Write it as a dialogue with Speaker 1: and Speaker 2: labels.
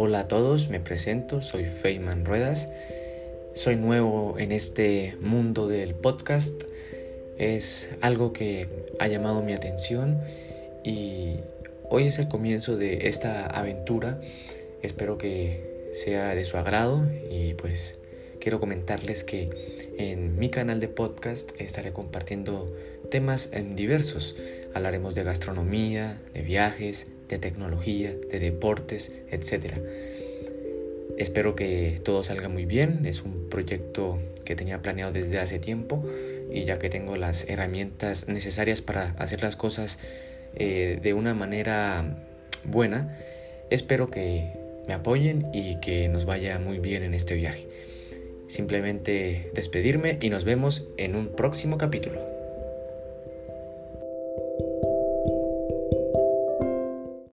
Speaker 1: Hola a todos, me presento, soy Feynman Ruedas. Soy nuevo en este mundo del podcast. Es algo que ha llamado mi atención y hoy es el comienzo de esta aventura. Espero que sea de su agrado y pues quiero comentarles que en mi canal de podcast estaré compartiendo temas diversos. Hablaremos de gastronomía, de viajes, de tecnología, de deportes, etc. Espero que todo salga muy bien. Es un proyecto que tenía planeado desde hace tiempo y ya que tengo las herramientas necesarias para hacer las cosas eh, de una manera buena, espero que me apoyen y que nos vaya muy bien en este viaje. Simplemente despedirme y nos vemos en un próximo capítulo. Thank you.